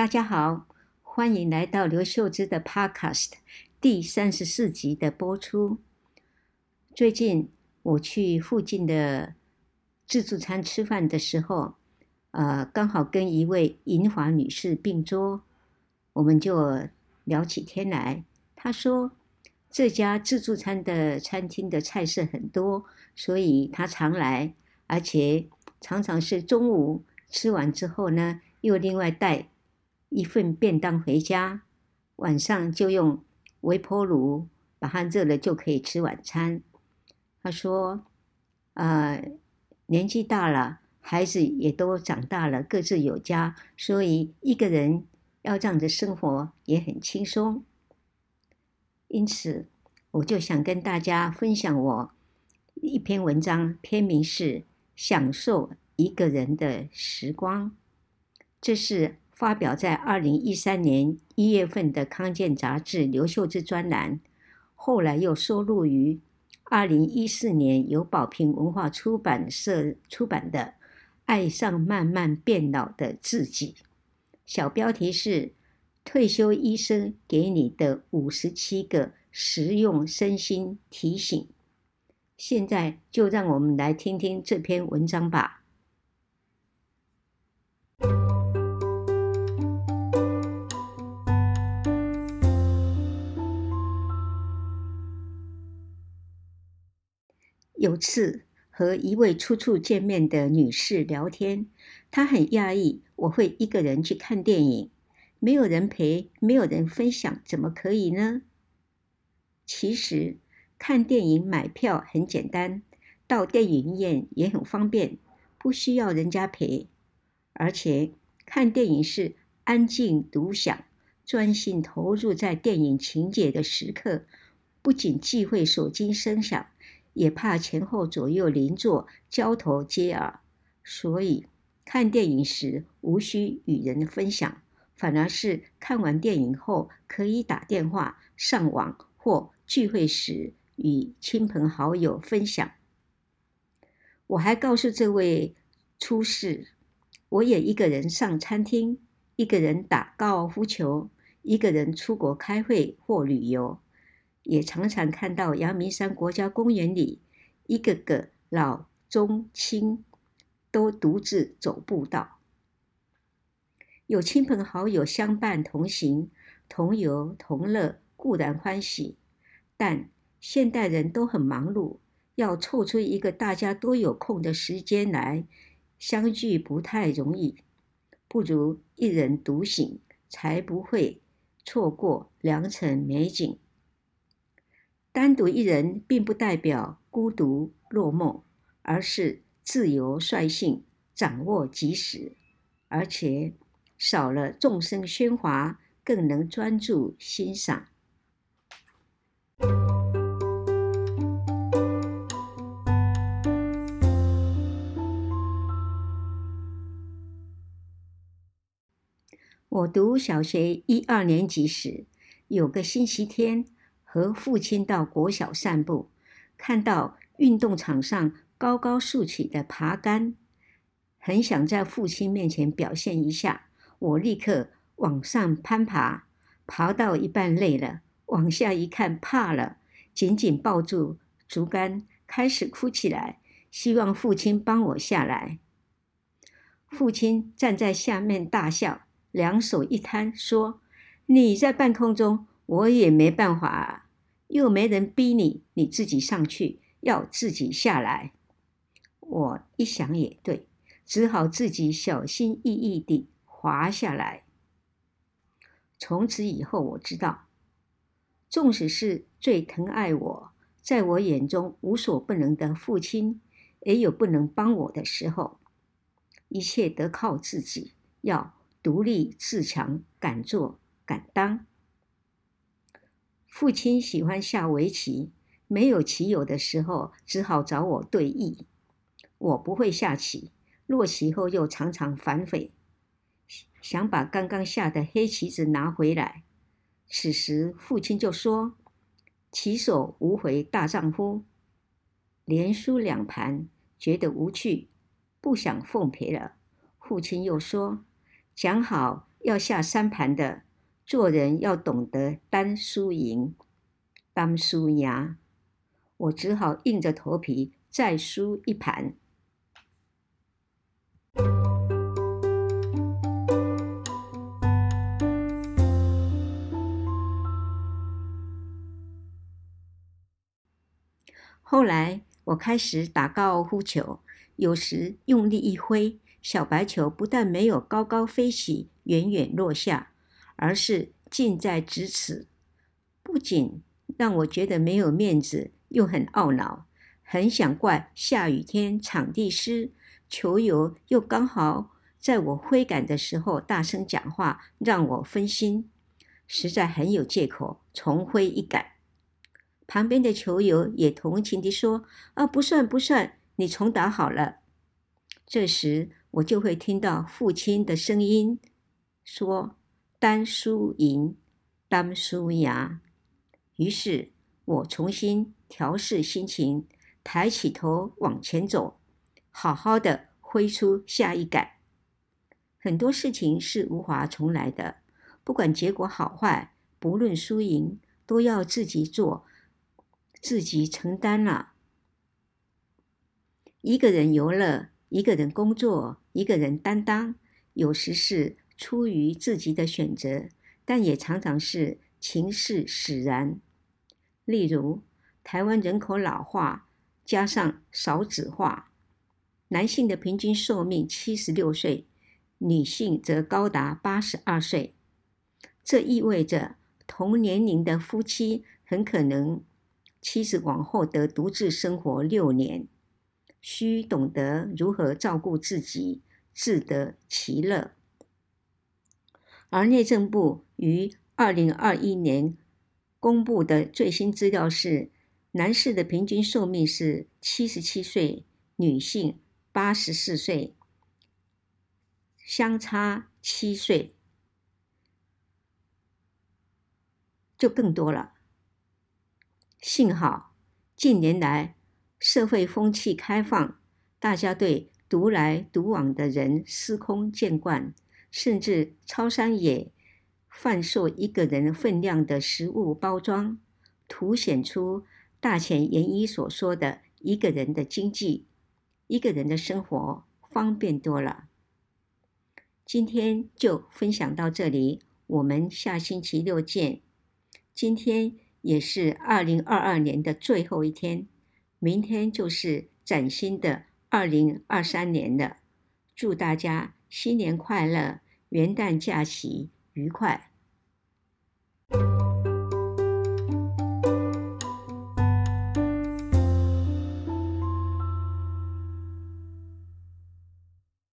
大家好，欢迎来到刘秀芝的 Podcast 第三十四集的播出。最近我去附近的自助餐吃饭的时候，呃，刚好跟一位银华女士并桌，我们就聊起天来。她说，这家自助餐的餐厅的菜色很多，所以她常来，而且常常是中午吃完之后呢，又另外带。一份便当回家，晚上就用微波炉把它热了，就可以吃晚餐。他说：“呃，年纪大了，孩子也都长大了，各自有家，所以一个人要这样子生活也很轻松。因此，我就想跟大家分享我一篇文章，篇名是《享受一个人的时光》，这是。”发表在二零一三年一月份的康健杂志刘秀枝专栏，后来又收录于二零一四年由宝瓶文化出版社出版的《爱上慢慢变老的自己》，小标题是“退休医生给你的五十七个实用身心提醒”。现在就让我们来听听这篇文章吧。有次和一位初次见面的女士聊天，她很讶异我会一个人去看电影，没有人陪，没有人分享，怎么可以呢？其实看电影买票很简单，到电影院也很方便，不需要人家陪，而且看电影是安静独享，专心投入在电影情节的时刻，不仅忌讳手机声响。也怕前后左右邻座交头接耳，所以看电影时无需与人分享，反而是看完电影后可以打电话、上网或聚会时与亲朋好友分享。我还告诉这位出事，我也一个人上餐厅，一个人打高尔夫球，一个人出国开会或旅游。也常常看到阳明山国家公园里，一个个老中青都独自走步道，有亲朋好友相伴同行，同游同乐，固然欢喜。但现代人都很忙碌，要凑出一个大家都有空的时间来相聚不太容易，不如一人独行，才不会错过良辰美景。单独一人并不代表孤独落寞，而是自由率性，掌握即时，而且少了众声喧哗，更能专注欣赏。我读小学一二年级时，有个星期天。和父亲到国小散步，看到运动场上高高竖起的爬杆，很想在父亲面前表现一下。我立刻往上攀爬，爬到一半累了，往下一看怕了，紧紧抱住竹竿，开始哭起来，希望父亲帮我下来。父亲站在下面大笑，两手一摊，说：“你在半空中。”我也没办法，又没人逼你，你自己上去，要自己下来。我一想也对，只好自己小心翼翼地滑下来。从此以后，我知道，纵使是最疼爱我，在我眼中无所不能的父亲，也有不能帮我的时候。一切得靠自己，要独立自强，敢做敢当。父亲喜欢下围棋，没有棋友的时候，只好找我对弈。我不会下棋，落棋后又常常反悔，想把刚刚下的黑棋子拿回来。此时父亲就说：“棋手无悔大丈夫。”连输两盘，觉得无趣，不想奉陪了。父亲又说：“讲好要下三盘的，做人要懂得担输赢，担输赢。我只好硬着头皮再输一盘。后来我开始打高尔夫球，有时用力一挥，小白球不但没有高高飞起，远远落下，而是近在咫尺，不仅让我觉得没有面子。又很懊恼，很想怪下雨天场地湿，球友又刚好在我挥杆的时候大声讲话，让我分心，实在很有借口重挥一杆。旁边的球友也同情地说：“啊，不算不算，你重打好了。”这时我就会听到父亲的声音说：“担输赢，担输赢。”于是我重新。调试心情，抬起头往前走，好好的挥出下一杆。很多事情是无法重来的，不管结果好坏，不论输赢，都要自己做，自己承担了。一个人游乐，一个人工作，一个人担当，有时是出于自己的选择，但也常常是情势使然。例如，台湾人口老化加上少子化，男性的平均寿命七十六岁，女性则高达八十二岁。这意味着同年龄的夫妻很可能妻子往后得独自生活六年，需懂得如何照顾自己，自得其乐。而内政部于二零二一年公布的最新资料是，男士的平均寿命是七十七岁，女性八十四岁，相差七岁，就更多了。幸好近年来社会风气开放，大家对独来独往的人司空见惯，甚至超商也贩售一个人分量的食物包装，凸显出。大前研一所说的一个人的经济，一个人的生活方便多了。今天就分享到这里，我们下星期六见。今天也是二零二二年的最后一天，明天就是崭新的二零二三年了。祝大家新年快乐，元旦假期愉快。